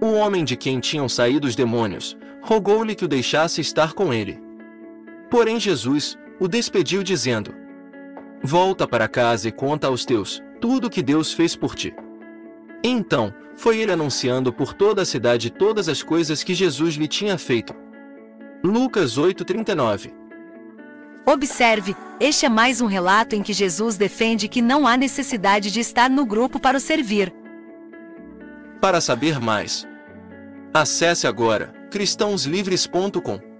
O homem de quem tinham saído os demônios, rogou-lhe que o deixasse estar com ele. Porém Jesus o despediu dizendo: Volta para casa e conta aos teus tudo o que Deus fez por ti. Então, foi ele anunciando por toda a cidade todas as coisas que Jesus lhe tinha feito. Lucas 8:39 Observe, este é mais um relato em que Jesus defende que não há necessidade de estar no grupo para o servir. Para saber mais, acesse agora cristãoslivres.com.